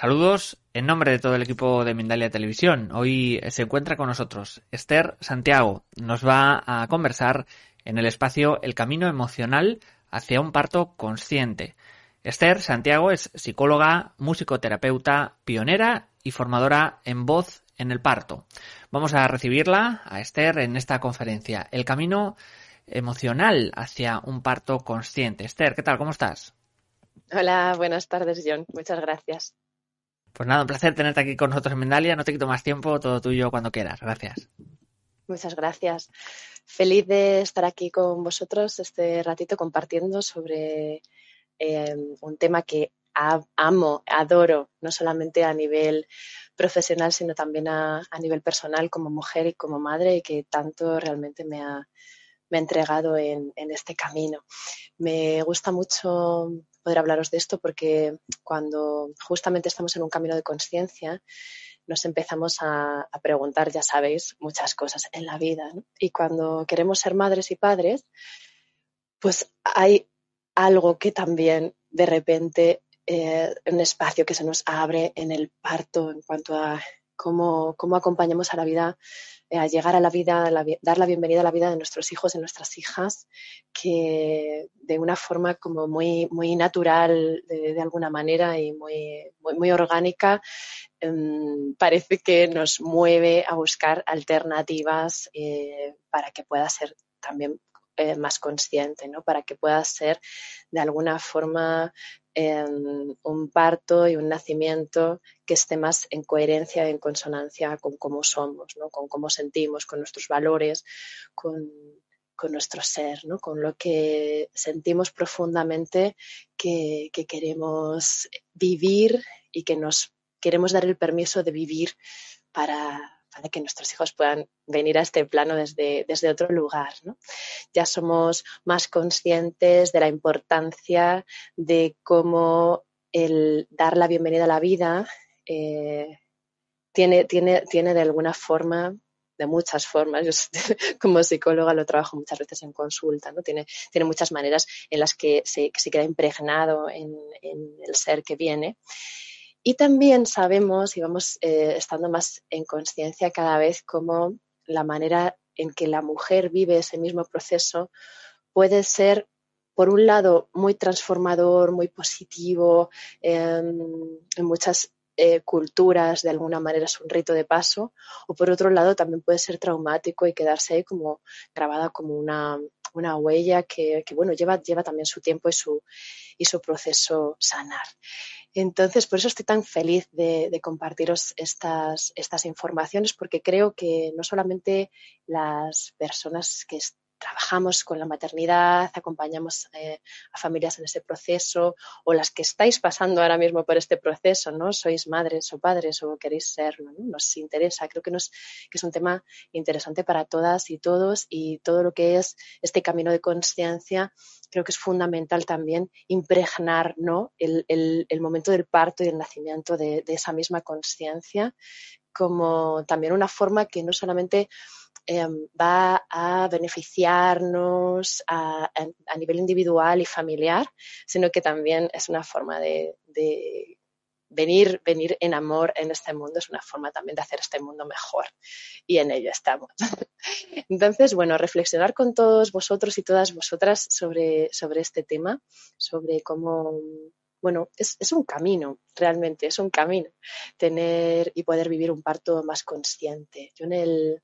Saludos en nombre de todo el equipo de Mindalia Televisión. Hoy se encuentra con nosotros Esther Santiago. Nos va a conversar en el espacio El Camino Emocional hacia un parto consciente. Esther Santiago es psicóloga, musicoterapeuta, pionera y formadora en voz en el parto. Vamos a recibirla a Esther en esta conferencia. El camino emocional hacia un parto consciente. Esther, ¿qué tal? ¿Cómo estás? Hola, buenas tardes, John. Muchas gracias. Pues nada, un placer tenerte aquí con nosotros en Mendalia. No te quito más tiempo, todo tuyo cuando quieras. Gracias. Muchas gracias. Feliz de estar aquí con vosotros este ratito compartiendo sobre eh, un tema que amo, adoro, no solamente a nivel profesional, sino también a, nivel personal como mujer y como madre y que tanto realmente me ha, me ha entregado en, en este camino. Me gusta mucho poder hablaros de esto porque cuando justamente estamos en un camino de conciencia, nos empezamos a, preguntar, ya sabéis, muchas cosas en la vida. Y cuando queremos ser madres y padres, pues hay algo que también de repente, eh, un espacio que se nos abre en el parto en cuanto a cómo, cómo acompañamos a la vida eh, a llegar a la vida, dar la bienvenida a la vida de nuestros hijos, y nuestras hijas, que de una forma como muy, muy natural de, alguna manera y muy, muy, orgánica, em, parece que nos mueve a buscar alternativas eh, para que pueda ser también eh, más consciente, ¿no? para que pueda ser de alguna forma un parto y un nacimiento que esté más en coherencia, en consonancia con cómo somos, ¿no? con cómo sentimos, con nuestros valores, con, nuestro ser, ¿no? con lo que sentimos profundamente que, que queremos vivir y que nos queremos dar el permiso de vivir para, para que nuestros hijos puedan venir a este plano desde, desde otro lugar. Ya somos más conscientes de la importancia de cómo el dar la bienvenida a la vida eh, tiene, tiene, tiene de alguna forma de muchas formas. Yo como psicóloga lo trabajo muchas veces en consulta, ¿no? Tiene, tiene muchas maneras en las que se, queda impregnado en, el ser que viene. Y también sabemos y vamos eh, estando más en conciencia cada vez cómo la manera en que la mujer vive ese mismo proceso puede ser, por un lado, muy transformador, muy positivo, em, en muchas eh, culturas de alguna manera es un rito de paso, o por otro lado también puede ser traumático y quedarse ahí como grabada como una, una huella que, que, bueno, lleva, lleva también su tiempo y su, y su proceso sanar. Entonces, por eso estoy tan feliz de, compartiros estas, estas informaciones, porque creo que no solamente las personas que trabajamos con la maternidad, acompañamos eh, a familias en ese proceso o las que estáis pasando ahora mismo por este proceso, ¿no? Sois madres o padres o queréis serlo, ¿no? Nos interesa, creo que, nos, que es un tema interesante para todas y todos y todo lo que es este camino de conciencia, creo que es fundamental también impregnar, ¿no? El, el, momento del parto y el nacimiento de, de esa misma conciencia como también una forma que no solamente Em, va a beneficiarnos a, nivel individual y familiar, sino que también es una forma de, venir, venir en amor en este mundo, es una forma también de hacer este mundo mejor y en ello estamos. Entonces, bueno, reflexionar con todos vosotros y todas vosotras sobre, sobre este tema, sobre cómo bueno, es, es, un camino, realmente, es un camino tener y poder vivir un parto más consciente. Yo en el,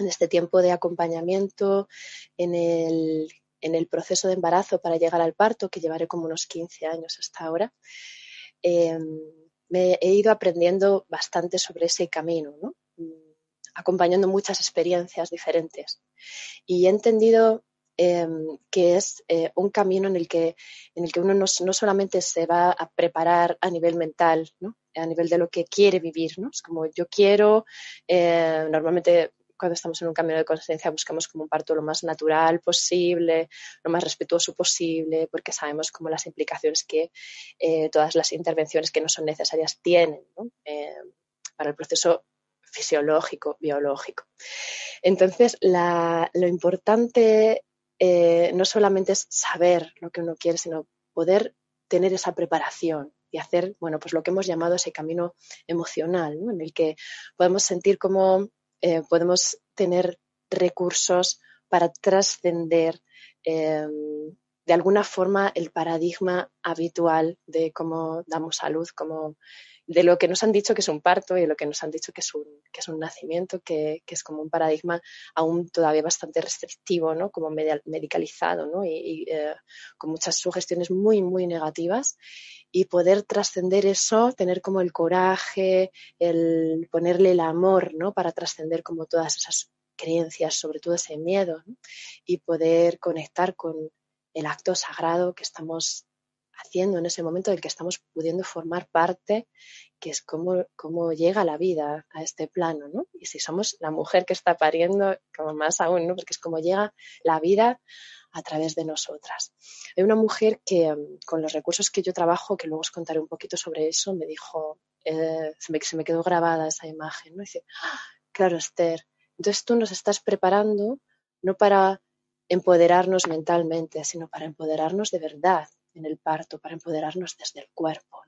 en este tiempo de acompañamiento, en el en el proceso de embarazo para llegar al parto, que llevaré como unos 15 años hasta ahora, em, me he ido aprendiendo bastante sobre ese camino, ¿no? Mm, acompañando muchas experiencias diferentes. Y he entendido em, que es eh, un camino en el que, en el que uno no, solamente se va a preparar a nivel mental, ¿no? a nivel de lo que quiere vivir. ¿no? Es como yo quiero, eh, normalmente cuando estamos en un camino de conciencia buscamos como un parto lo más natural posible, lo más respetuoso posible, porque sabemos como las implicaciones que eh, todas las intervenciones que no son necesarias tienen eh, para el proceso fisiológico, biológico. Entonces, lo importante eh, no solamente es saber lo que uno quiere, sino poder tener esa preparación y hacer, bueno, pues lo que hemos llamado ese camino emocional, en el que podemos sentir como eh, podemos tener recursos para trascender em, de alguna forma el paradigma habitual de cómo damos salud, como de lo que nos han dicho que es un parto y de lo que nos han dicho que es un, que es un nacimiento, que, es como un paradigma aún todavía bastante restrictivo, ¿no? como medicalizado ¿no? y, eh, con muchas sugestiones muy, muy negativas y poder trascender eso, tener como el coraje, el ponerle el amor, ¿no? Para trascender como todas esas creencias, sobre todo ese miedo, y poder conectar con el acto sagrado que estamos haciendo en ese momento del que estamos pudiendo formar parte, que es cómo, cómo llega la vida a este plano, ¿no? Y si somos la mujer que está pariendo, como más aún, ¿no? Porque es como llega la vida a través de nosotras. Hay una mujer que mm, con los recursos que yo trabajo, que luego os contaré un poquito sobre eso, me dijo, eh, se, me, quedó grabada esa imagen, ¿no? dice, ah, claro, Esther, entonces tú nos estás preparando no para empoderarnos mentalmente, sino para empoderarnos de verdad en el parto, para empoderarnos desde el cuerpo.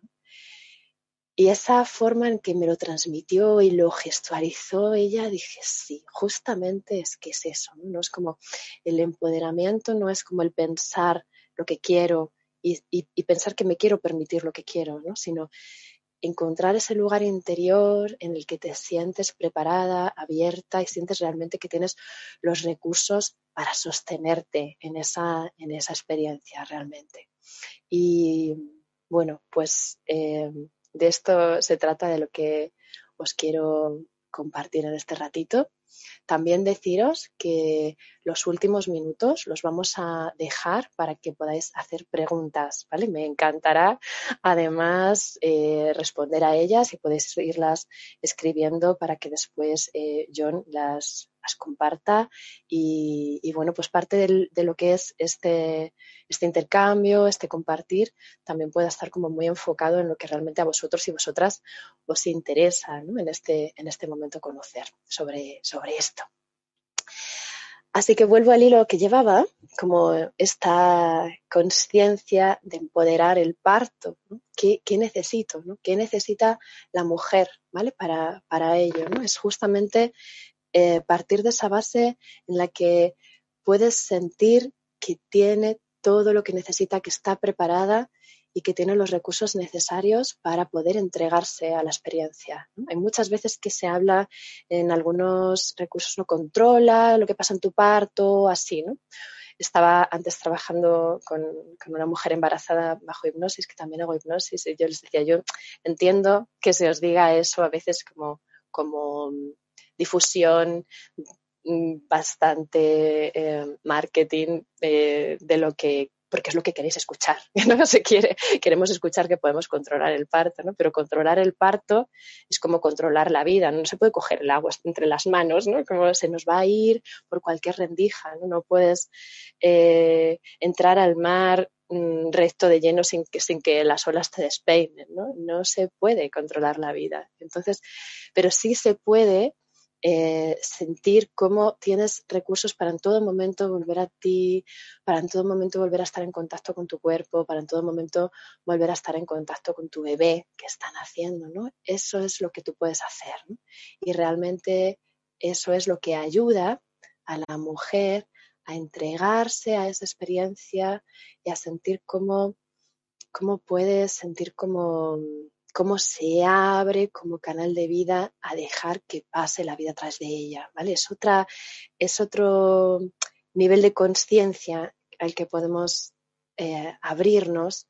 Y esa forma en que me lo transmitió y lo gestualizó ella, dije, sí, justamente es que es eso, ¿no? es como el empoderamiento, no es como el pensar lo que quiero y, pensar que me quiero permitir lo que quiero, ¿no? sino encontrar ese lugar interior en el que te sientes preparada, abierta y sientes realmente que tienes los recursos para sostenerte en esa, en esa experiencia realmente. Y bueno, pues eh, de esto se trata de lo que os quiero compartir en este ratito. También deciros que los últimos minutos los vamos a dejar para que podáis hacer preguntas, ¿vale? Me encantará además eh, responder a ellas y podéis irlas escribiendo para que después eh, John las, las comparta y, bueno, pues parte de lo que es este, este intercambio, este compartir, también pueda estar como muy enfocado en lo que realmente a vosotros y vosotras os interesa en, este, en este momento conocer sobre, sobre esto. Así que vuelvo al hilo que llevaba, como esta conciencia de empoderar el parto. ¿Qué, necesito? ¿Qué necesita la mujer ¿vale? para, para ello? ¿no? Es justamente eh, partir de esa base en la que puedes sentir que tiene todo lo que necesita, que está preparada y que tiene los recursos necesarios para poder entregarse a la experiencia. Hay muchas veces que se habla en algunos recursos, no controla lo que pasa en tu parto, así, ¿no? Estaba antes trabajando con, con, una mujer embarazada bajo hipnosis, que también hago hipnosis, y yo les decía, yo entiendo que se os diga eso a veces como, como difusión, mm, bastante eh, marketing eh, de lo que porque es lo que queréis escuchar, no se quiere, queremos escuchar que podemos controlar el parto, ¿no? Pero controlar el parto es como controlar la vida, no se puede coger el agua entre las manos, ¿no? Como se nos va a ir por cualquier rendija, no, no puedes eh, entrar al mar mm, recto de lleno sin que, sin que las olas te despeinen, ¿no? No se puede controlar la vida. Entonces, pero sí se puede eh, sentir cómo tienes recursos para en todo momento volver a ti, para en todo momento volver a estar en contacto con tu cuerpo, para en todo momento volver a estar en contacto con tu bebé que están haciendo, ¿no? Eso es lo que tú puedes hacer. Y realmente eso es lo que ayuda a la mujer a entregarse a esa experiencia y a sentir cómo, cómo puedes sentir como cómo se abre como canal de vida a dejar que pase la vida tras de ella, ¿vale? Es otra, es otro nivel de conciencia al que podemos eh, abrirnos,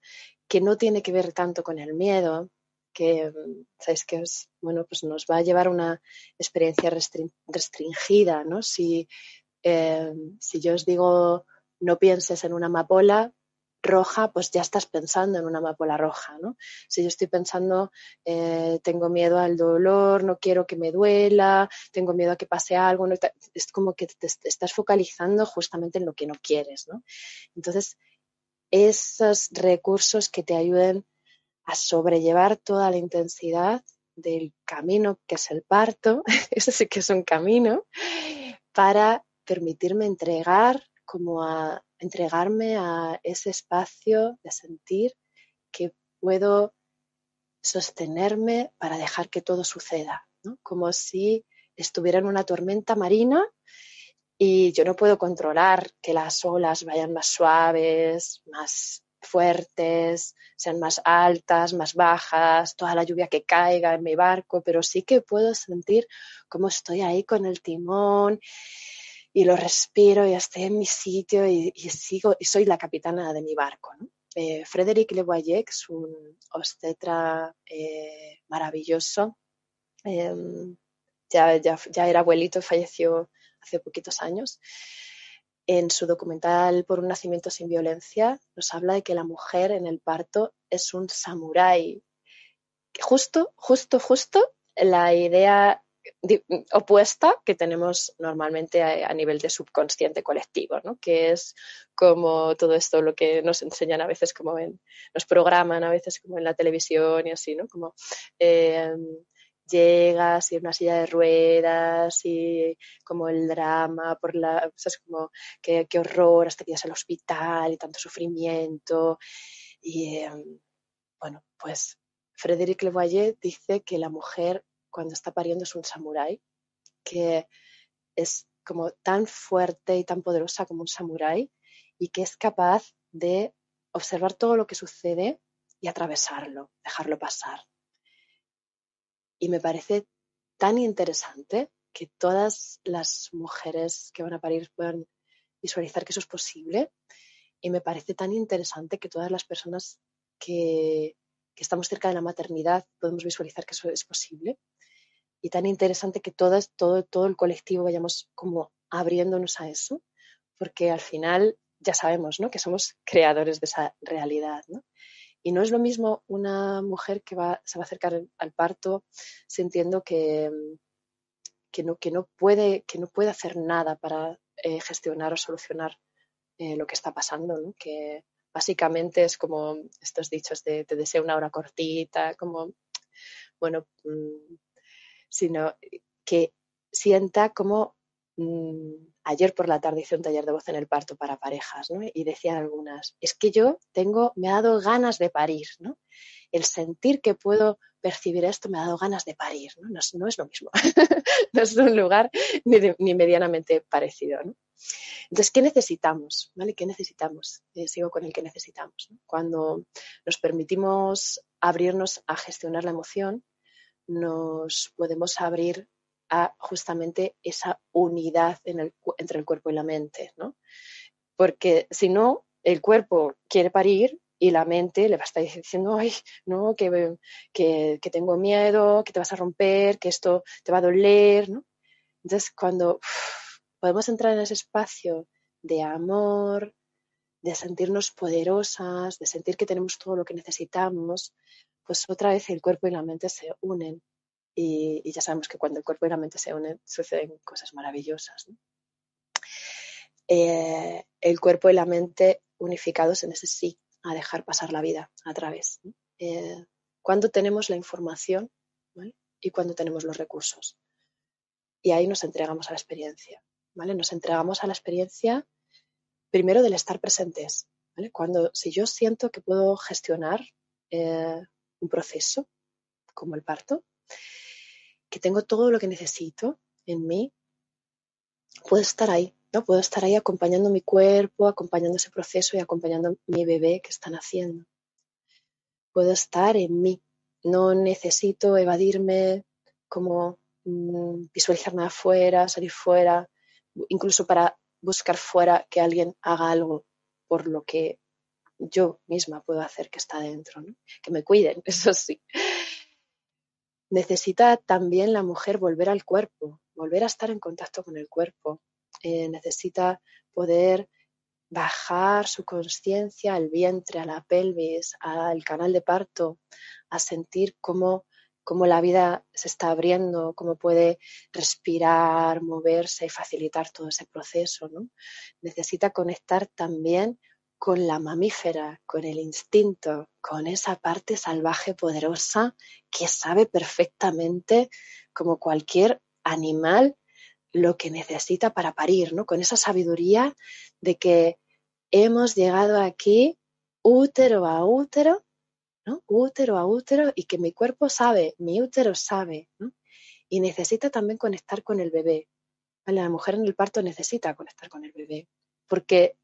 que no tiene que ver tanto con el miedo, que sabes que bueno, pues nos va a llevar una experiencia restringida, ¿no? Si, eh, si yo os digo no pienses en una amapola roja, pues ya estás pensando en una amapola roja, ¿no? Si yo estoy pensando, eh, tengo miedo al dolor, no quiero que me duela, tengo miedo a que pase algo, es como que te, estás focalizando justamente en lo que no quieres, ¿no? Entonces, esos recursos que te ayuden a sobrellevar toda la intensidad del camino que es el parto, eso sí que es un camino, para permitirme entregar como a entregarme a ese espacio de sentir que puedo sostenerme para dejar que todo suceda, como si estuviera en una tormenta marina y yo no puedo controlar que las olas vayan más suaves, más fuertes, sean más altas, más bajas, toda la lluvia que caiga en mi barco, pero sí que puedo sentir cómo estoy ahí con el timón y lo respiro y estoy en mi sitio y, sigo y soy la capitana de mi barco. ¿no? Eh, es un obstetra eh, maravilloso, em, ya, ya, ya, era abuelito, falleció hace poquitos años. En su documental Por un nacimiento sin violencia nos habla de que la mujer en el parto es un samurái. Justo, justo, justo la idea opuesta que tenemos normalmente a, nivel de subconsciente colectivo, ¿no? que es como todo esto lo que nos enseñan a veces como en, nos programan a veces como en la televisión y así, ¿no? Como eh, llegas y una silla de ruedas y como el drama por la, es como qué, horror hasta que llegas al hospital y tanto sufrimiento y em, bueno, pues Frédéric Leboyer dice que la mujer cuando está pariendo es un samurái, que es como tan fuerte y tan poderosa como un samurái y que es capaz de observar todo lo que sucede y atravesarlo, dejarlo pasar. Y me parece tan interesante que todas las mujeres que van a parir puedan visualizar que eso es posible. Y me parece tan interesante que todas las personas que, estamos cerca de la maternidad podemos visualizar que eso es posible y tan interesante que todas, todo, todo el colectivo vayamos como abriéndonos a eso, porque al final ya sabemos ¿no? que somos creadores de esa realidad. ¿no? Y no es lo mismo una mujer que va, se va a acercar al parto sintiendo que, que, no, que, no, puede, que no puede hacer nada para eh, gestionar o solucionar eh, lo que está pasando, ¿no? que básicamente es como estos dichos de te deseo una hora cortita, como, bueno, mm, sino que sienta como mm, ayer por la tarde hice un taller de voz en el parto para parejas, ¿no? Y decían algunas, es que yo tengo, me ha dado ganas de parir, ¿no? El sentir que puedo percibir esto me ha dado ganas de parir, ¿no? No, es lo mismo, no es un lugar ni, medianamente parecido, ¿no? Entonces, ¿qué necesitamos? ¿Vale? ¿Qué necesitamos? Eh, sigo con el que necesitamos. Cuando nos permitimos abrirnos a gestionar la emoción, nos podemos abrir a justamente esa unidad entre el cuerpo y la mente, ¿no? Porque si no, el cuerpo quiere parir y la mente le va a estar diciendo, ay, no, que, que, tengo miedo, que te vas a romper, que esto te va a doler, ¿no? Entonces, cuando podemos entrar en ese espacio de amor, de sentirnos poderosas, de sentir que tenemos todo lo que necesitamos, pues otra vez el cuerpo y la mente se unen. Y, ya sabemos que cuando el cuerpo y la mente se unen suceden cosas maravillosas. Eh, el cuerpo y la mente unificados en ese sí, a dejar pasar la vida a través. Eh, cuando tenemos la información y cuando tenemos los recursos. Y ahí nos entregamos a la experiencia. ¿vale? Nos entregamos a la experiencia primero del estar presentes. Cuando, si yo siento que puedo gestionar eh, un proceso como el parto, que tengo todo lo que necesito en mí, puedo estar ahí, ¿no? Puedo estar ahí acompañando mi cuerpo, acompañando ese proceso y acompañando mi bebé que están haciendo. Puedo estar en mí. No necesito evadirme, como mm, visualizarme afuera, salir fuera, incluso para buscar fuera que alguien haga algo por lo que yo misma puedo hacer que está dentro, que me cuiden, eso sí. Necesita también la mujer volver al cuerpo, volver a estar en contacto con el cuerpo. Eh, necesita poder bajar su conciencia al vientre, a la pelvis, al canal de parto, a sentir cómo, cómo, la vida se está abriendo, cómo puede respirar, moverse y facilitar todo ese proceso. ¿no? Necesita conectar también con la mamífera, con el instinto, con esa parte salvaje poderosa que sabe perfectamente, como cualquier animal, lo que necesita para parir, ¿no? Con esa sabiduría de que hemos llegado aquí útero a útero, ¿no? Útero a útero y que mi cuerpo sabe, mi útero sabe, ¿no? Y necesita también conectar con el bebé. La mujer en el parto necesita conectar con el bebé, porque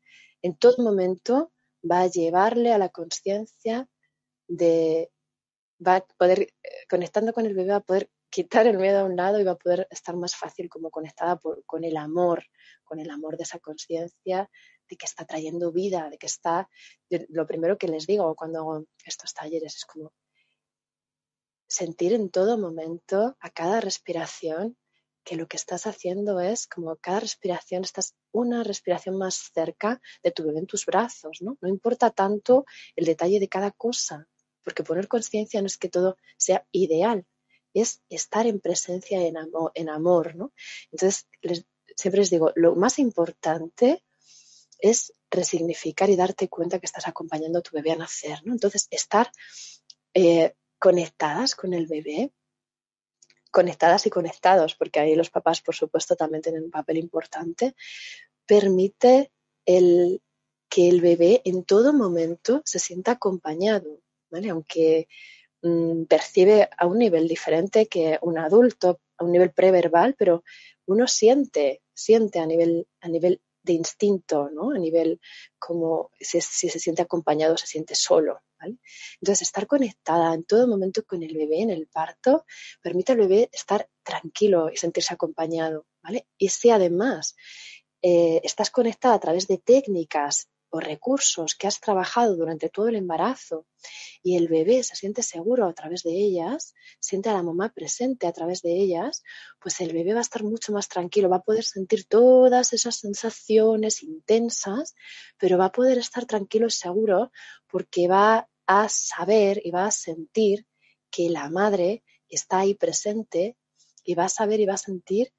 en todo momento va a llevarle a la conciencia de, va a poder, eh, conectando con el bebé, va a poder quitar el miedo a un lado y va a poder estar más fácil como conectada con el amor, con el amor de esa conciencia, de que está trayendo vida, de que está, lo primero que les digo cuando hago estos talleres es como sentir en todo momento, a cada respiración, que lo que estás haciendo es como cada respiración, estás una respiración más cerca de tu bebé en tus brazos, ¿no? No importa tanto el detalle de cada cosa, porque poner conciencia no es que todo sea ideal, es estar en presencia, en amor, en amor ¿no? Entonces, siempre les digo, lo más importante es resignificar y darte cuenta que estás acompañando a tu bebé a nacer, ¿no? Entonces, estar eh, conectadas con el bebé conectadas y conectados, porque ahí los papás, por supuesto, también tienen un papel importante, permite el, que el bebé en todo momento se sienta acompañado, ¿vale? Aunque mm, percibe a un nivel diferente que un adulto, a un nivel preverbal, pero uno siente, siente a nivel, a nivel de instinto, ¿no? A nivel como si, se siente acompañado, se siente solo. Entonces, estar conectada en todo momento con el bebé en el parto permite al bebé estar tranquilo y sentirse acompañado, ¿vale? Y si además eh, estás conectada a través de técnicas o recursos que has trabajado durante todo el embarazo y el bebé se siente seguro a través de ellas, siente a la mamá presente a través de ellas, pues el bebé va a estar mucho más tranquilo, va a poder sentir todas esas sensaciones intensas, pero va a poder estar tranquilo y seguro porque va a saber y va a sentir que la madre está ahí presente y va a saber y va a sentir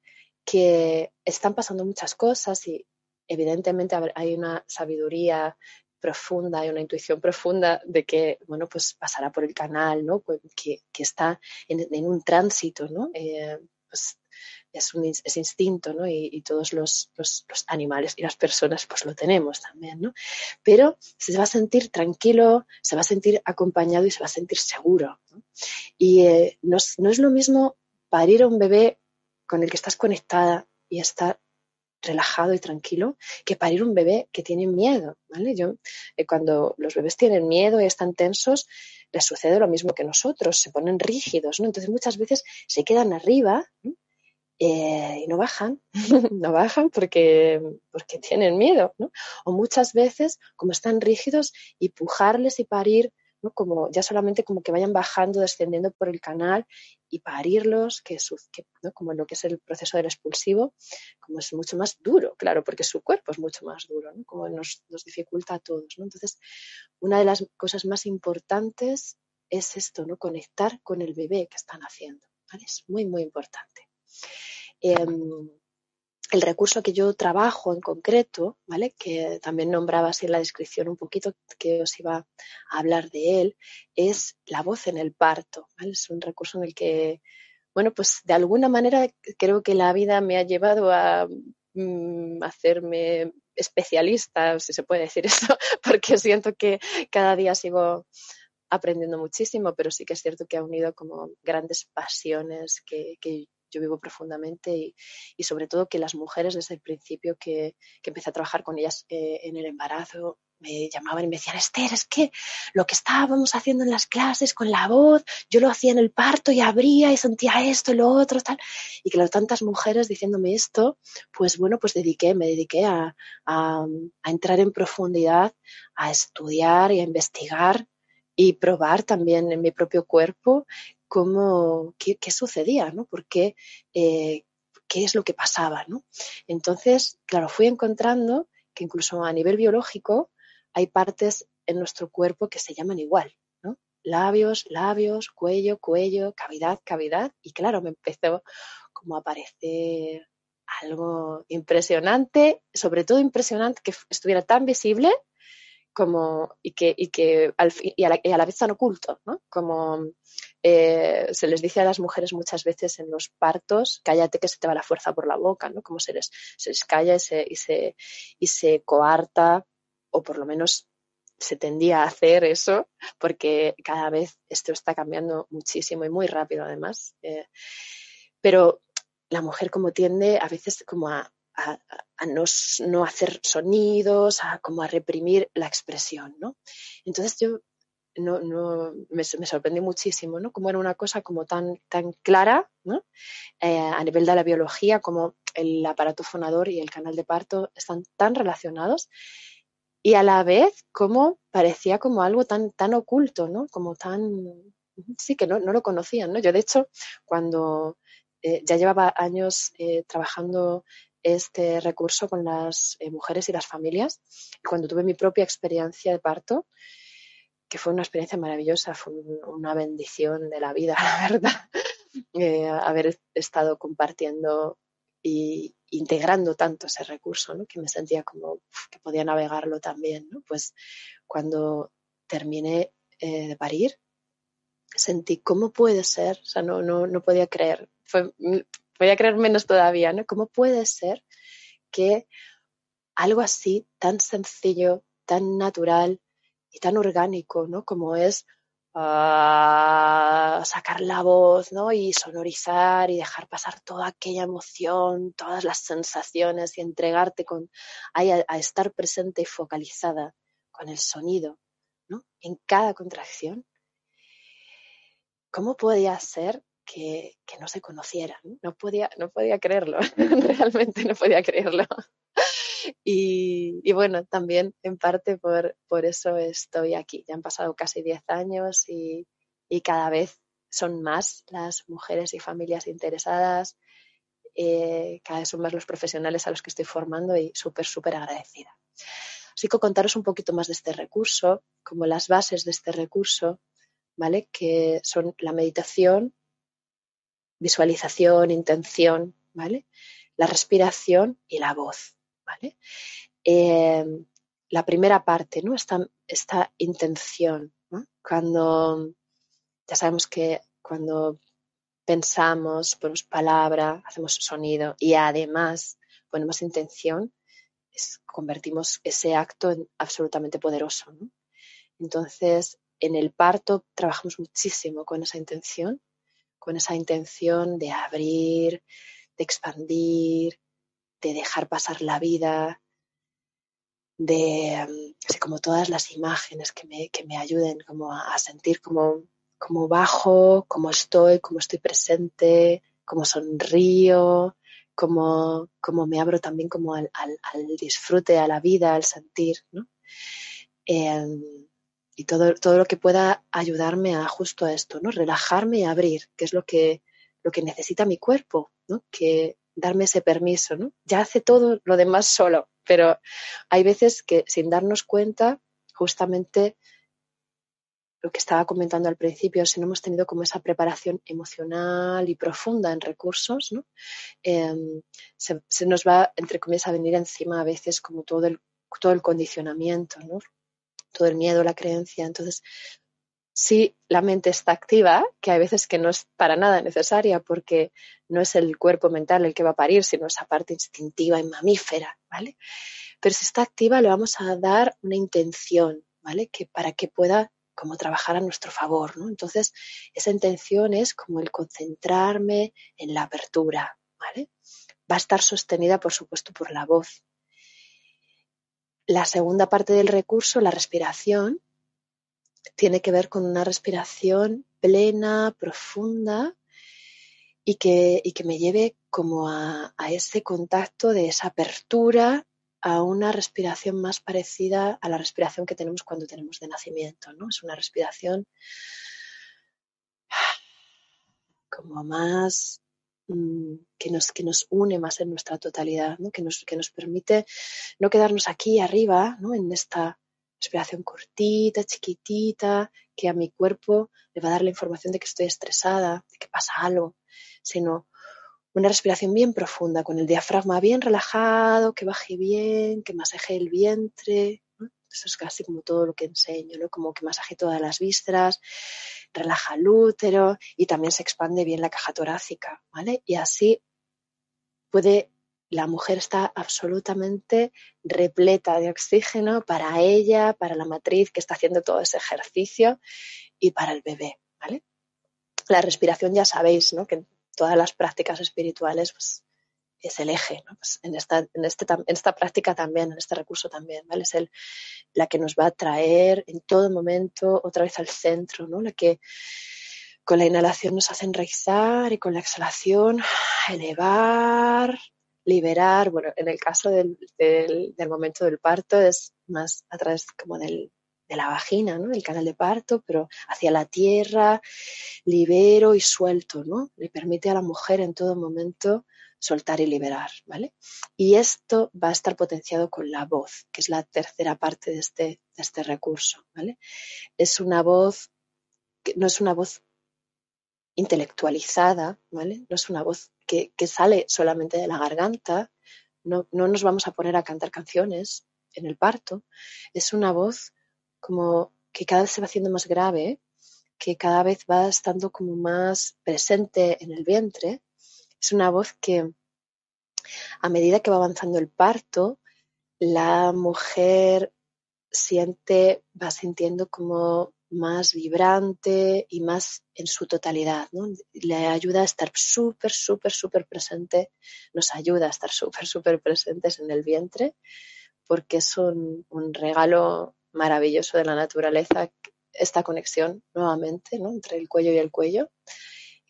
que están pasando muchas cosas y evidentemente hay una sabiduría profunda y una intuición profunda de que, bueno, pues pasará por el canal, ¿no? Que, está en, un tránsito, ¿no? Eh, pues es, un, instinto, ¿no? Y, todos los, animales y las personas, pues lo tenemos también, ¿no? Pero se va a sentir tranquilo, se va a sentir acompañado y se va a sentir seguro. Y eh, no, no es lo mismo parir a un bebé con el que estás conectada y estar relajado y tranquilo que parir un bebé que tiene miedo, ¿vale? Yo, eh, cuando los bebés tienen miedo y están tensos, les sucede lo mismo que nosotros, se ponen rígidos, ¿no? Entonces muchas veces se quedan arriba eh, y no bajan, no bajan porque, porque tienen miedo, ¿no? O muchas veces, como están rígidos, y pujarles y parir como ya solamente como que vayan bajando, descendiendo por el canal y parirlos, que, como en lo que es el proceso del expulsivo, como es mucho más duro, claro, porque su cuerpo es mucho más duro, como nos, dificulta a todos. Entonces, una de las cosas más importantes es esto, ¿no? Conectar con el bebé que están haciendo. Es muy, muy importante. Em, el recurso que yo trabajo en concreto, ¿vale? Que también nombraba así en la descripción un poquito que os iba a hablar de él, es la voz en el parto, Es un recurso en el que, bueno, pues de alguna manera creo que la vida me ha llevado a mm, hacerme especialista, si se puede decir eso, porque siento que cada día sigo aprendiendo muchísimo, pero sí que es cierto que ha unido como grandes pasiones que, que yo vivo profundamente y, sobre todo que las mujeres desde el principio que, empecé a trabajar con ellas eh, en el embarazo me llamaban y me decían, Esther, es que lo que estábamos haciendo en las clases con la voz, yo lo hacía en el parto y abría y sentía esto y lo otro, tal. Y claro, tantas mujeres diciéndome esto, pues bueno, pues dediqué, me dediqué a, a, a entrar en profundidad, a estudiar y a investigar y probar también en mi propio cuerpo cómo, qué, qué sucedía, ¿no? Porque, eh, qué es lo que pasaba, ¿no? Entonces, claro, fui encontrando que incluso a nivel biológico hay partes en nuestro cuerpo que se llaman igual, ¿no? Labios, labios, cuello, cuello, cavidad, cavidad. Y claro, me empezó como a parecer algo impresionante, sobre todo impresionante que estuviera tan visible como y que, y que al, y a, la, y a la vez tan oculto, ¿no? Como eh, se les dice a las mujeres muchas veces en los partos, cállate que se te va la fuerza por la boca, ¿no? Como se les, se les calla y se, y se, y se coarta, o por lo menos se tendía a hacer eso, porque cada vez esto está cambiando muchísimo y muy rápido además. Eh, pero la mujer como tiende a veces como a, a, no, hacer sonidos, a como a reprimir la expresión, ¿no? Entonces yo no, no, me, sorprendió muchísimo, ¿no? Como era una cosa como tan, tan clara, ¿no? Eh, a nivel de la biología, como el aparato fonador y el canal de parto están tan relacionados y a la vez como parecía como algo tan, tan oculto, ¿no? Como tan, sí, que no, no lo conocían, ¿no? Yo, de hecho, cuando eh, ya llevaba años eh, trabajando este recurso con las eh, mujeres y las familias, cuando tuve mi propia experiencia de parto, que fue una experiencia maravillosa, fue una bendición de la vida, la verdad, eh, haber estado compartiendo y integrando tanto ese recurso, ¿no? que me sentía como que podía navegarlo también. ¿no? Pues cuando terminé eh, de parir, sentí cómo puede ser, o sea, no, no, no podía creer, fue, podía creer menos todavía, ¿no? ¿Cómo puede ser que algo así tan sencillo, tan natural, y tan orgánico, ¿no? Como es uh, sacar la voz, ¿no? Y sonorizar y dejar pasar toda aquella emoción, todas las sensaciones y entregarte con, a, a estar presente y focalizada con el sonido, ¿no? En cada contracción. ¿Cómo podía ser que, que, no se conocieran. No podía, no podía creerlo, realmente no podía creerlo. Y, y, bueno, también en parte por, por, eso estoy aquí. Ya han pasado casi 10 años y, y, cada vez son más las mujeres y familias interesadas. Eh, cada vez son más los profesionales a los que estoy formando y súper, súper agradecida. Así que contaros un poquito más de este recurso, como las bases de este recurso, ¿vale? Que son la meditación, visualización, intención, ¿vale? La respiración y la voz. ¿vale? Eh, la primera parte, ¿no? Esta, intención. Cuando ya sabemos que cuando pensamos, ponemos palabra, hacemos sonido y además ponemos intención, convertimos ese acto en absolutamente poderoso. Entonces, en el parto trabajamos muchísimo con esa intención, con esa intención de abrir, de expandir, de dejar pasar la vida, de así como todas las imágenes que me, que me ayuden como a, sentir como, como bajo, como estoy, como estoy presente, como sonrío, como, como me abro también como al, al, disfrute, a la vida, al sentir, ¿no? Eh, y todo, todo lo que pueda ayudarme a justo a esto, ¿no? Relajarme y abrir, que es lo que, lo que necesita mi cuerpo, ¿no? Que darme ese permiso, ¿no? Ya hace todo lo demás solo, pero hay veces que sin darnos cuenta, justamente lo que estaba comentando al principio, si no hemos tenido como esa preparación emocional y profunda en recursos, ¿no? Eh, se, se, nos va, entre comillas, a venir encima a veces como todo el, todo el condicionamiento, ¿no? Todo el miedo, la creencia. Entonces, si la mente está activa, que hay veces que no es para nada necesaria porque no es el cuerpo mental el que va a parir, sino esa parte instintiva y mamífera, ¿vale? Pero si está activa le vamos a dar una intención, ¿vale? Que para que pueda como trabajar a nuestro favor, ¿no? Entonces, esa intención es como el concentrarme en la apertura, ¿vale? Va a estar sostenida, por supuesto, por la voz. La segunda parte del recurso, la respiración, tiene que ver con una respiración plena, profunda y que, que me lleve como a, ese contacto de esa apertura a una respiración más parecida a la respiración que tenemos cuando tenemos de nacimiento, ¿no? Es una respiración como más que nos, que nos une más en nuestra totalidad, ¿no? que, nos, que nos permite no quedarnos aquí arriba, ¿no? en esta respiración cortita, chiquitita, que a mi cuerpo le va a dar la información de que estoy estresada, de que pasa algo, sino una respiración bien profunda, con el diafragma bien relajado, que baje bien, que masaje el vientre. Eso es casi como todo lo que enseño, ¿no? Como que masaje todas las vísceras, relaja el útero y también se expande bien la caja torácica, ¿vale? Y así puede la mujer está absolutamente repleta de oxígeno para ella, para la matriz que está haciendo todo ese ejercicio y para el bebé, ¿vale? La respiración ya sabéis, ¿no? Que todas las prácticas espirituales pues, es el eje, ¿no? Pues en, esta, en, este, en esta práctica también, en este recurso también, ¿vale? Es el, la que nos va a traer en todo momento otra vez al centro, ¿no? La que con la inhalación nos hace enraizar y con la exhalación elevar, liberar, bueno, en el caso del, del, momento del parto es más a través como del, de la vagina, ¿no? El canal de parto, pero hacia la tierra, libero y suelto, ¿no? Le permite a la mujer en todo momento soltar y liberar, ¿vale? Y esto va a estar potenciado con la voz, que es la tercera parte de este, de este recurso, ¿vale? Es una voz, que no es una voz intelectualizada, ¿vale? No es una voz que, sale solamente de la garganta, no, no, nos vamos a poner a cantar canciones en el parto, es una voz como que cada vez se va haciendo más grave, que cada vez va estando como más presente en el vientre, es una voz que a medida que va avanzando el parto, la mujer siente, va sintiendo como más vibrante y más en su totalidad, ¿no? Le ayuda a estar súper, súper, súper presente, nos ayuda a estar súper, súper presentes en el vientre, porque es un, regalo maravilloso de la naturaleza esta conexión nuevamente, ¿no? Entre el cuello y el cuello.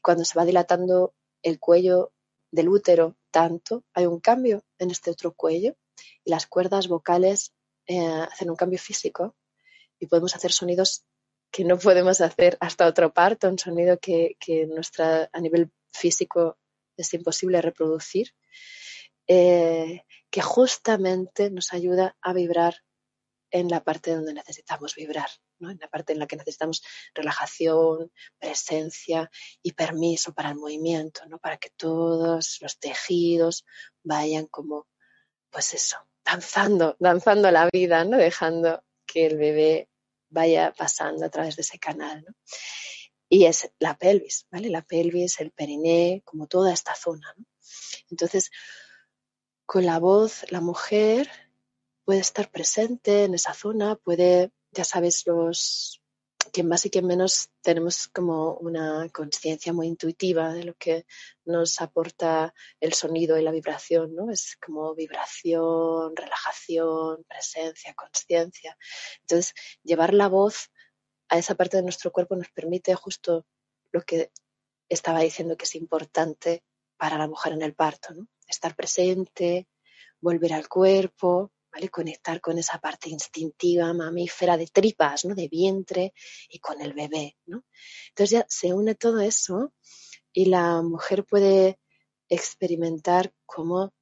Cuando se va dilatando el cuello del útero tanto, hay un cambio en este otro cuello y las cuerdas vocales eh, hacen un cambio físico y podemos hacer sonidos que no podemos hacer hasta otro parto, un sonido que, nuestra, a nivel físico es imposible reproducir, eh, que justamente nos ayuda a vibrar en la parte donde necesitamos vibrar, ¿no? en la parte en la que necesitamos relajación, presencia y permiso para el movimiento, ¿no? para que todos los tejidos vayan como, pues eso, danzando, danzando la vida, ¿no? dejando que el bebé vaya pasando a través de ese canal. ¿no? Y es la pelvis, ¿vale? La pelvis, el periné, como toda esta zona. Entonces, con la voz, la mujer puede estar presente en esa zona, puede, ya sabes, los quien más y quien menos tenemos como una conciencia muy intuitiva de lo que nos aporta el sonido y la vibración, ¿no? Es como vibración, relajación, presencia, conciencia. Entonces, llevar la voz a esa parte de nuestro cuerpo nos permite justo lo que estaba diciendo que es importante para la mujer en el parto, ¿no? Estar presente, volver al cuerpo, Conectar con esa parte instintiva, mamífera, de tripas, ¿no? De vientre y con el bebé, ¿no? Entonces ya se une todo eso y la mujer puede experimentar cómo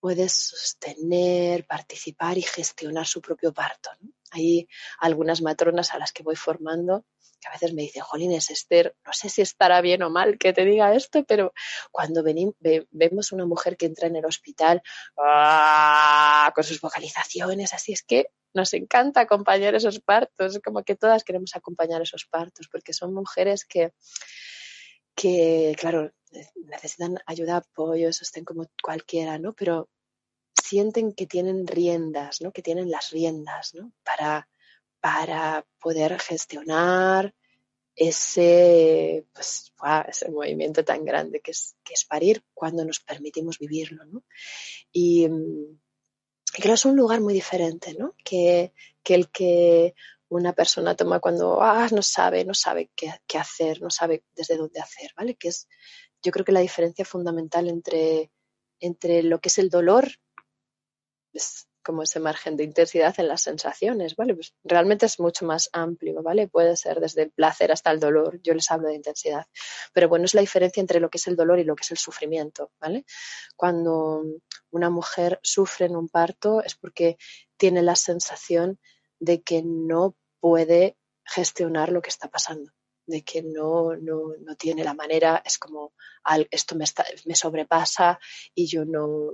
puede sostener, participar y gestionar su propio parto. Hay algunas matronas a las que voy formando que a veces me dicen, Jolines, Esther, no sé si estará bien o mal que te diga esto, pero cuando vemos una mujer que entra en el hospital ¡ah! con sus vocalizaciones, así es que nos encanta acompañar esos partos, como que todas queremos acompañar esos partos, porque son mujeres que, que claro, necesitan ayuda, apoyo, sostén como cualquiera, ¿no? Pero sienten que tienen riendas, ¿no? Que tienen las riendas, ¿no? Para para poder gestionar ese, pues, ese movimiento tan grande que es, que es parir cuando nos permitimos vivirlo. ¿no? Y, que es un lugar muy diferente, ¿no? Que, que el que una persona toma cuando ah, no sabe, no sabe qué, qué, hacer, no sabe desde dónde hacer, ¿vale? Que es, yo creo que la diferencia fundamental entre, entre lo que es el dolor, es como ese margen de intensidad en las sensaciones, ¿vale? Pues realmente es mucho más amplio, ¿vale? Puede ser desde el placer hasta el dolor, yo les hablo de intensidad, pero bueno, es la diferencia entre lo que es el dolor y lo que es el sufrimiento, ¿vale? Cuando una mujer sufre en un parto es porque tiene la sensación de que no puede gestionar lo que está pasando, de que no, no, no tiene la manera, es como esto me, está, me sobrepasa y yo no,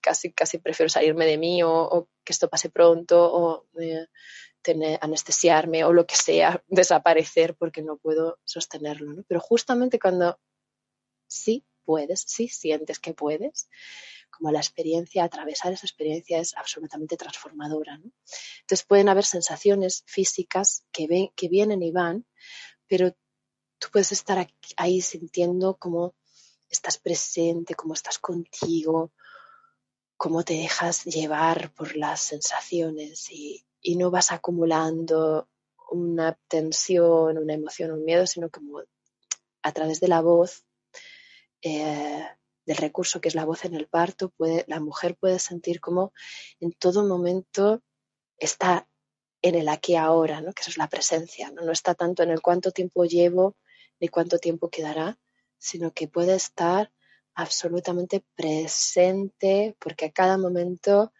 casi, casi prefiero salirme de mí o, que esto pase pronto o eh, anestesiarme o lo que sea, desaparecer porque no puedo sostenerlo. ¿no? Pero justamente cuando sí puedes, sí sientes que puedes, como la experiencia, atravesar esa experiencia es absolutamente transformadora. ¿no? Entonces pueden haber sensaciones físicas que, ven, que vienen y van, pero tú puedes estar ahí sintiendo como estás presente, como estás contigo, cómo te dejas llevar por las sensaciones y, no vas acumulando una tensión, una emoción, un miedo, sino como a través de la voz, eh, del recurso que es la voz en el parto, la mujer puede sentir como en todo momento está en el aquí ahora, ¿no? que eso es la presencia, ¿no? no está tanto en el cuánto tiempo llevo ni cuánto tiempo quedará, sino que puede estar absolutamente presente, porque a cada momento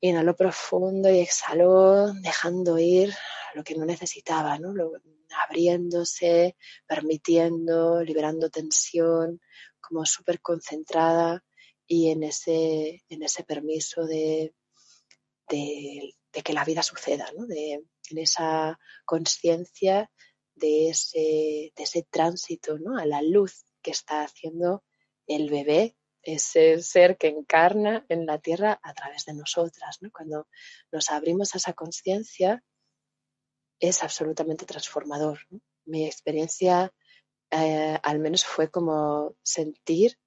inhaló profundo y exhaló, dejando ir lo que no necesitaba, ¿no? abriéndose, permitiendo, liberando tensión, como súper concentrada y en ese, en ese permiso de, de, que la vida suceda, ¿no? de, en esa conciencia de ese, de ese tránsito ¿no? a la luz que está haciendo el bebé es el ser que encarna en la tierra a través de nosotras. Cuando nos abrimos a esa conciencia es absolutamente transformador. Mi experiencia eh, al menos fue como sentir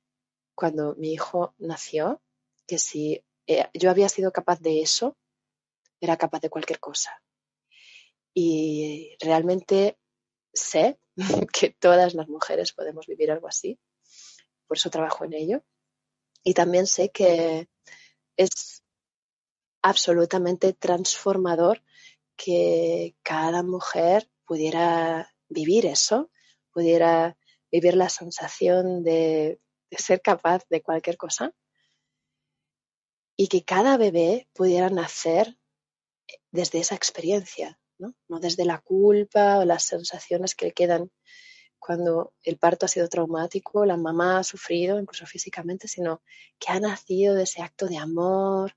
cuando mi hijo nació que si eh, yo había sido capaz de eso, era capaz de cualquier cosa. Y realmente sé que todas las mujeres podemos vivir algo así por eso trabajo en ello. Y también sé que es absolutamente transformador que cada mujer pudiera vivir eso, pudiera vivir la sensación de, ser capaz de cualquier cosa y que cada bebé pudiera nacer desde esa experiencia, ¿no? no desde la culpa o las sensaciones que le quedan cuando el parto ha sido traumático, la mamá ha sufrido, incluso físicamente, sino que ha nacido de ese acto de amor,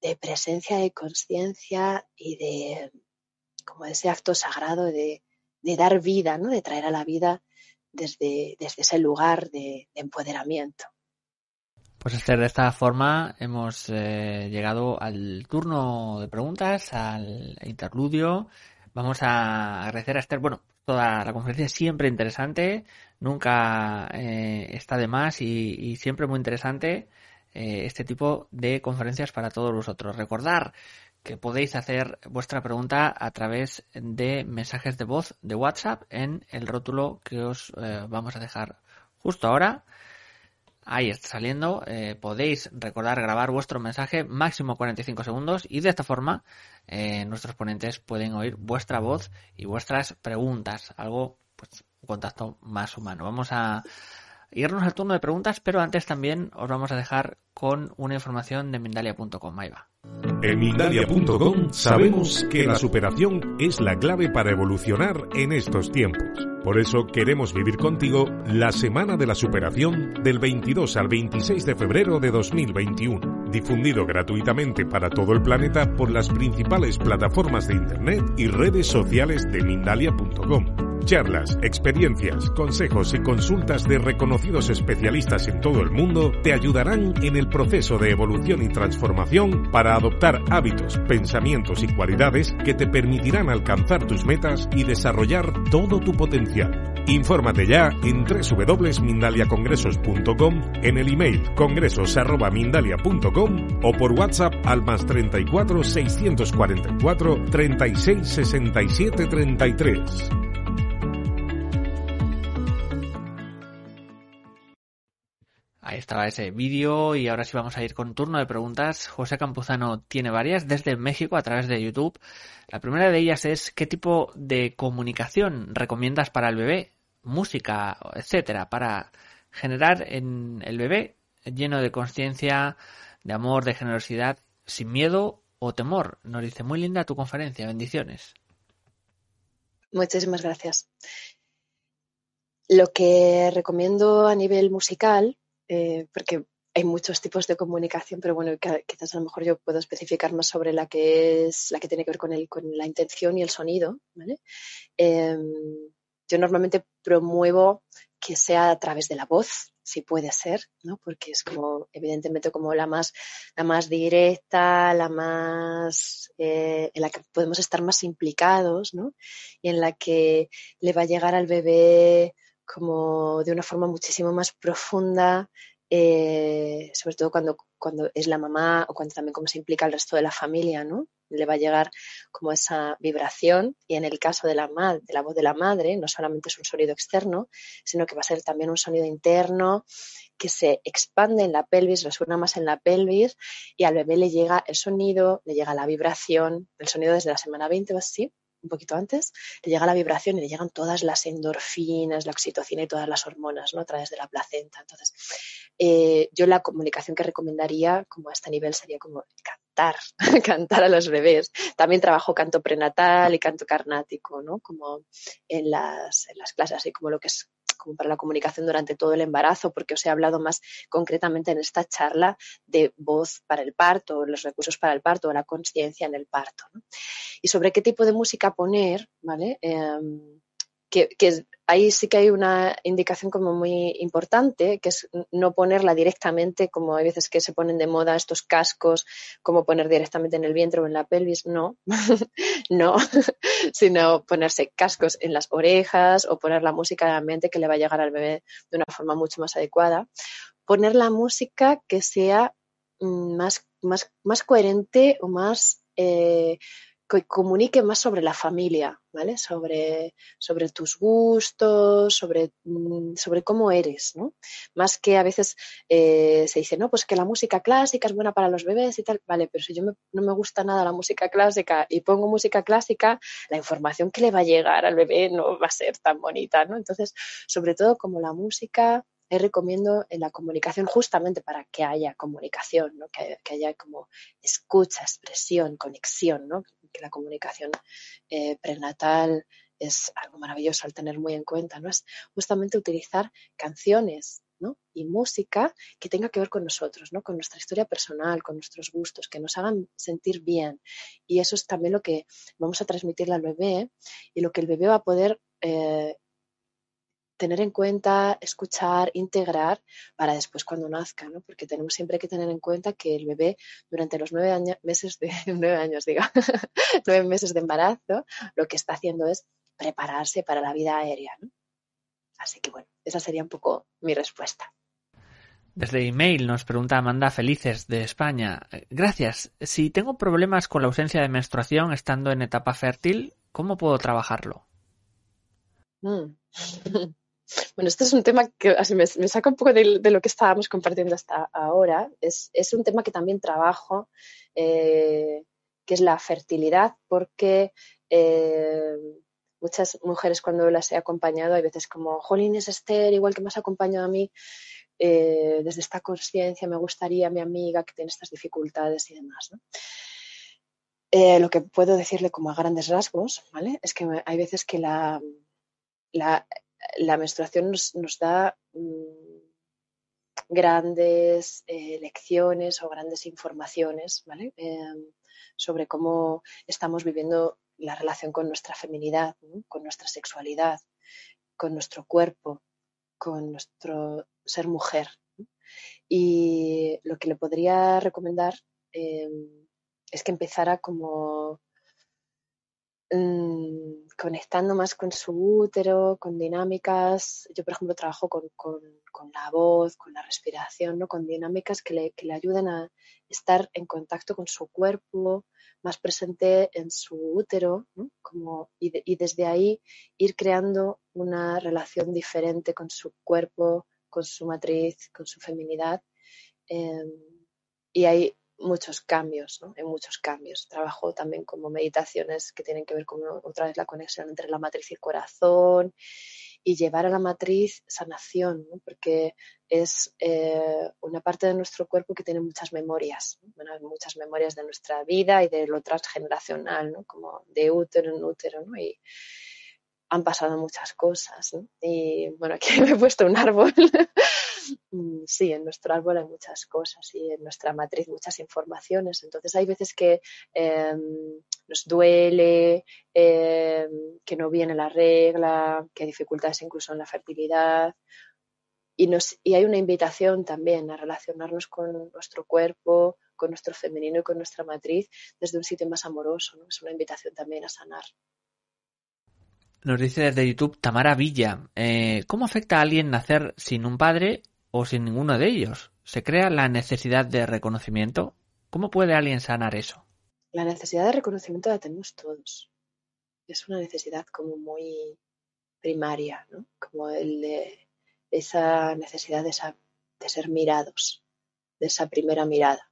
de presencia, de conciencia y de como ese acto sagrado de, dar vida, ¿no? de traer a la vida desde, desde ese lugar de, empoderamiento. Pues Esther, de esta forma hemos eh, llegado al turno de preguntas, al interludio. Vamos a agradecer a Esther, bueno, toda la conferencia siempre interesante, nunca eh, está de más y, siempre muy interesante eh, este tipo de conferencias para todos vosotros. Recordar que podéis hacer vuestra pregunta a través de mensajes de voz de WhatsApp en el rótulo que os eh, vamos a dejar justo ahora. Ahí está saliendo. podéis recordar grabar vuestro mensaje máximo 45 segundos y de esta forma eh, nuestros ponentes pueden oír vuestra voz y vuestras preguntas, algo, pues, un contacto más humano. Vamos a irnos al turno de preguntas, pero antes también os vamos a dejar con una información de Mindalia.com. Ahí va. En Mindalia.com sabemos que la superación es la clave para evolucionar en estos tiempos. Por eso queremos vivir contigo la Semana de la Superación del 22 al 26 de febrero de 2021, difundido gratuitamente para todo el planeta por las principales plataformas de Internet y redes sociales de Mindalia.com. Charlas, experiencias, consejos y consultas de reconocidos especialistas en todo el mundo te ayudarán en el proceso de evolución y transformación para adoptar hábitos, pensamientos y cualidades que te permitirán alcanzar tus metas y desarrollar todo tu potencial. Infórmate ya en www.mindaliacongresos.com, en el email congresos.mindalia.com o por WhatsApp al más 34 644 36 67 33. Ahí estaba ese vídeo y ahora sí vamos a ir con turno de preguntas. José Campuzano tiene varias desde México a través de YouTube. La primera de ellas es ¿qué tipo de comunicación recomiendas para el bebé? Música, etcétera, para generar en el bebé lleno de conciencia, de amor, de generosidad, sin miedo o temor. Nos dice muy linda tu conferencia. Bendiciones. Muchísimas gracias. Lo que recomiendo a nivel musical eh, porque hay muchos tipos de comunicación, pero bueno, quizás a lo mejor yo puedo especificar más sobre la que es la que tiene que ver con, el, con la intención y el sonido. Em, yo normalmente promuevo que sea a través de la voz, si puede ser, ¿no? Porque es como, evidentemente, como la más, la más directa, la más, eh, en la que podemos estar más implicados, ¿no? Y en la que le va a llegar al bebé como de una forma muchísimo más profunda, eh, sobre todo cuando, cuando es la mamá o cuando también como se implica el resto de la familia, ¿no? Le va a llegar como esa vibración y en el caso de la, de la voz de la madre no solamente es un sonido externo, sino que va a ser también un sonido interno que se expande en la pelvis, resuena más en la pelvis y al bebé le llega el sonido, le llega la vibración, el sonido desde la semana 20 o así, un poquito antes, le llega la vibración y le llegan todas las endorfinas, la oxitocina y todas las hormonas, ¿no? A través de la placenta. Entonces, eh, yo la comunicación que recomendaría como a este nivel sería como cantar, cantar a los bebés. También trabajo canto prenatal y canto carnático, ¿no? Como en las, en las clases, así como lo que es como para la comunicación durante todo el embarazo, porque os he hablado más concretamente en esta charla de voz para el parto, los recursos para el parto, la conciencia en el parto. Y sobre qué tipo de música poner, ¿vale? Em, que, ahí sí que hay una indicación como muy importante, que es no ponerla directamente, como hay veces que se ponen de moda estos cascos, como poner directamente en el vientre o en la pelvis, no, no, sino ponerse cascos en las orejas o poner la música de ambiente que le va a llegar al bebé de una forma mucho más adecuada. Poner la música que sea mm, más, más, más coherente o más... Eh, que comunique más sobre la familia, ¿vale? Sobre, sobre tus gustos, sobre, mm, sobre cómo eres, ¿no? Más que a veces eh, se dice, no, pues que la música clásica es buena para los bebés y tal, vale, pero si yo no me gusta nada la música clásica y pongo música clásica, la información que le va a llegar al bebé no va a ser tan bonita, ¿no? Entonces, sobre todo como la música recomiendo en la comunicación justamente para que haya comunicación, ¿no? que, haya como escucha, expresión, conexión, ¿no? Que la comunicación eh, prenatal es algo maravilloso al tener muy en cuenta, ¿no? Es justamente utilizar canciones ¿no? y música que tenga que ver con nosotros, ¿no? con nuestra historia personal, con nuestros gustos, que nos hagan sentir bien. Y eso es también lo que vamos a transmitirle al bebé y lo que el bebé va a poder eh, tener en cuenta, escuchar, integrar para después cuando nazca, ¿no? Porque tenemos siempre que tener en cuenta que el bebé durante los nueve años, meses de nueve años, diga, nueve meses de embarazo, lo que está haciendo es prepararse para la vida aérea, ¿no? Así que bueno, esa sería un poco mi respuesta. Desde email nos pregunta Amanda Felices de España. Gracias. Si tengo problemas con la ausencia de menstruación estando en etapa fértil, ¿cómo puedo trabajarlo? Mm. Bueno, este es un tema que así me, saca un poco de, lo que estábamos compartiendo hasta ahora. Es, un tema que también trabajo, eh, que es la fertilidad, porque eh, muchas mujeres cuando las he acompañado, hay veces como, Jolín es Esther, igual que me has acompañado a mí, eh, desde esta conciencia me gustaría mi amiga que tiene estas dificultades y demás. lo que puedo decirle como a grandes rasgos, ¿vale? Es que hay veces que la, la, la menstruación nos, da mm, grandes eh, lecciones o grandes informaciones em, sobre cómo estamos viviendo la relación con nuestra feminidad, con nuestra sexualidad, con nuestro cuerpo, con nuestro ser mujer. Y lo que le podría recomendar em, es que empezara como mm, conectando más con su útero, con dinámicas. Yo, por ejemplo, trabajo con, la voz, con la respiración, ¿no? con dinámicas que le, que le ayuden a estar en contacto con su cuerpo, más presente en su útero, Como, y, desde ahí ir creando una relación diferente con su cuerpo, con su matriz, con su feminidad. Em, y hay muchos cambios, ¿no? Hay muchos cambios. Trabajo también como meditaciones que tienen que ver con otra vez la conexión entre la matriz y el corazón y llevar a la matriz sanación, porque es eh, una parte de nuestro cuerpo que tiene muchas memorias, muchas memorias de nuestra vida y de lo transgeneracional, ¿no? como de útero en útero, ¿no? y han pasado muchas cosas. Y bueno, aquí me he puesto un árbol. Mm, sí, en nuestro árbol hay muchas cosas y en nuestra matriz muchas informaciones. Entonces hay veces que em, nos duele, em, que no viene la regla, que hay dificultades incluso en la fertilidad. Y, nos, y hay una invitación también a relacionarnos con nuestro cuerpo, con nuestro femenino y con nuestra matriz desde un sitio más amoroso. Es una invitación también a sanar. Nos dice desde YouTube Tamara Villa, eh, ¿cómo afecta a alguien nacer sin un padre o sin ninguno de ellos? ¿Se crea la necesidad de reconocimiento? ¿Cómo puede alguien sanar eso? La necesidad de reconocimiento la tenemos todos. Es una necesidad como muy primaria, ¿no? Como el de esa necesidad de, de ser mirados, de esa primera mirada.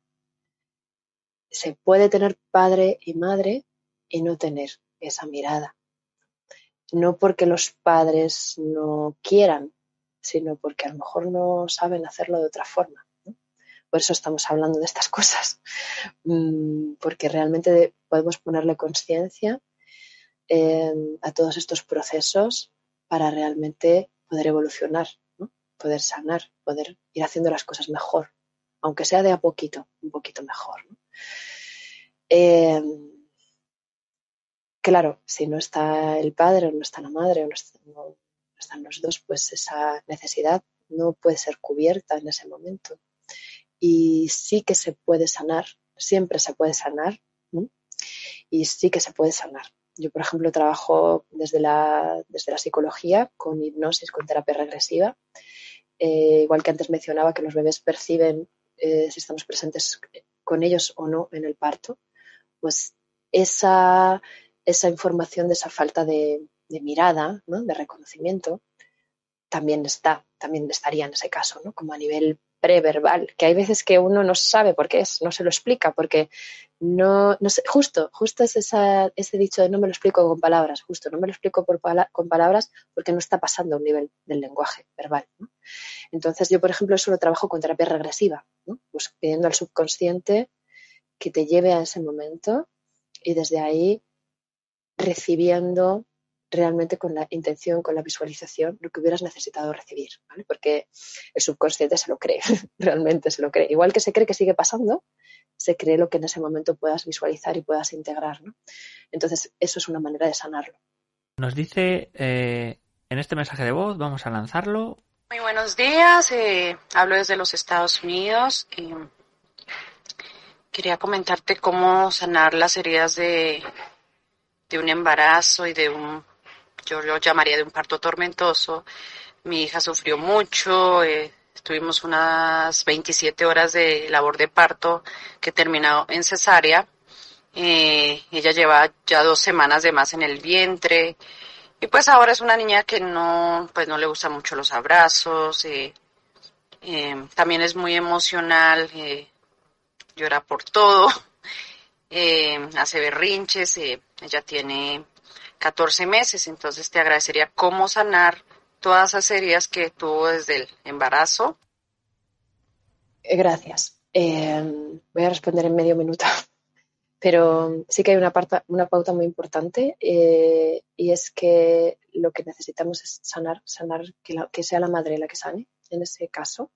Se puede tener padre y madre y no tener esa mirada no porque los padres no quieran, sino porque a lo mejor no saben hacerlo de otra forma. Por eso estamos hablando de estas cosas, mm, porque realmente podemos ponerle conciencia em, a todos estos procesos para realmente poder evolucionar, poder sanar, poder ir haciendo las cosas mejor, aunque sea de a poquito, un poquito mejor. Em, Claro, si no está el padre o no está la madre o no, están los dos, pues esa necesidad no puede ser cubierta en ese momento. Y sí que se puede sanar, siempre se puede sanar, y sí que se puede sanar. Yo, por ejemplo, trabajo desde la, desde la psicología con hipnosis, con terapia regresiva. Eh, igual que antes mencionaba que los bebés perciben eh, si estamos presentes con ellos o no en el parto, pues esa, esa información de esa falta de, mirada, de reconocimiento, también está, también estaría en ese caso, ¿no? como a nivel preverbal, que hay veces que uno no sabe por qué es, no se lo explica, porque no, no sé, justo, justo es ese dicho de no me lo explico con palabras, justo, no me lo explico con palabras porque no está pasando a un nivel del lenguaje verbal. Entonces yo, por ejemplo, eso lo trabajo con terapia regresiva, pues pidiendo al subconsciente que te lleve a ese momento y desde ahí recibiendo realmente con la intención, con la visualización, lo que hubieras necesitado recibir, ¿vale? Porque el subconsciente se lo cree, realmente se lo cree. Igual que se cree que sigue pasando, se cree lo que en ese momento puedas visualizar y puedas integrar, ¿no? Entonces, eso es una manera de sanarlo. Nos dice eh, en este mensaje de voz, vamos a lanzarlo. Muy buenos días, eh, hablo desde los Estados Unidos. y quería comentarte cómo sanar las heridas de de un embarazo y de un, yo lo llamaría de un parto tormentoso. Mi hija sufrió mucho, eh, tuvimos unas 27 horas de labor de parto que terminó en cesárea. Eh, ella lleva ya dos semanas de más en el vientre y pues ahora es una niña que no, pues no le gustan mucho los abrazos. Eh, eh, también es muy emocional, llora por todo. Eh, hace berrinches, eh, ella tiene 14 meses, entonces te agradecería cómo sanar todas esas heridas que tuvo desde el embarazo. Eh, gracias. Eh, voy a responder en medio minuto, pero sí que hay una, pauta muy importante y es que lo que necesitamos es sanar, sanar que, que sea la madre la que sane, en ese caso,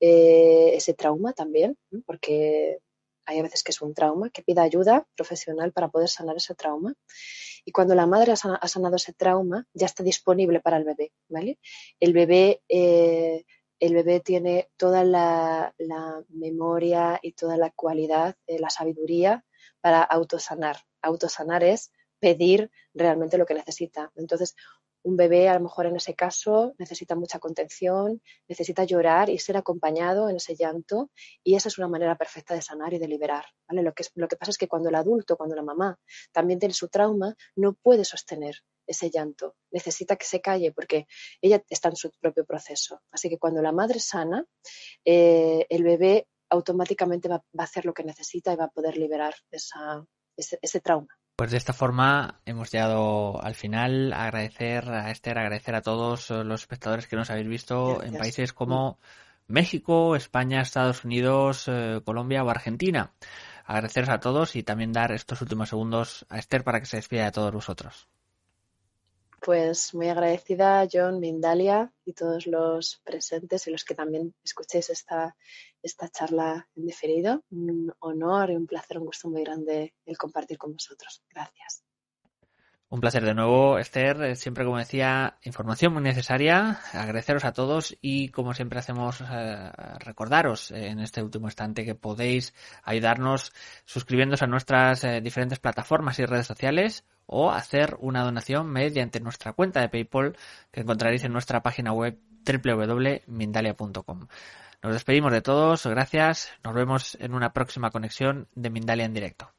ese trauma también, porque hay veces que es un trauma, que pida ayuda profesional para poder sanar ese trauma. Y cuando la madre ha sanado ese trauma, ya está disponible para el bebé, ¿vale? El bebé, eh, el bebé tiene toda la, memoria y toda la cualidad, eh, la sabiduría para autosanar. Autosanar es pedir realmente lo que necesita. Entonces, un bebé a lo mejor en ese caso necesita mucha contención, necesita llorar y ser acompañado en ese llanto y esa es una manera perfecta de sanar y de liberar. ¿vale? Lo, que, lo que pasa es que cuando el adulto, cuando la mamá también tiene su trauma, no puede sostener ese llanto, necesita que se calle porque ella está en su propio proceso. Así que cuando la madre sana, eh, el bebé automáticamente va, a hacer lo que necesita y va a poder liberar ese trauma. Pues de esta forma hemos llegado al final. Agradecer a Esther, agradecer a todos los espectadores que nos habéis visto en países como México, España, Estados Unidos, eh, Colombia o Argentina. Agradeceros a todos y también dar estos últimos segundos a Esther para que se despida de todos vosotros. Pues muy agradecida, John, Mindalia y todos los presentes y los que también escuchéis esta, esta charla en diferido. Un honor y un placer, un gusto muy grande el compartir con vosotros. Gracias. Un placer de nuevo, Esther. Eh, siempre, como decía, información muy necesaria. Agradeceros a todos y, como siempre hacemos, eh, recordaros en este último instante que podéis ayudarnos suscribiéndose a nuestras eh, diferentes plataformas y redes sociales o hacer una donación mediante nuestra cuenta de PayPal que encontraréis en nuestra página web www.mindalia.com. Nos despedimos de todos, gracias, nos vemos en una próxima conexión de Mindalia en directo.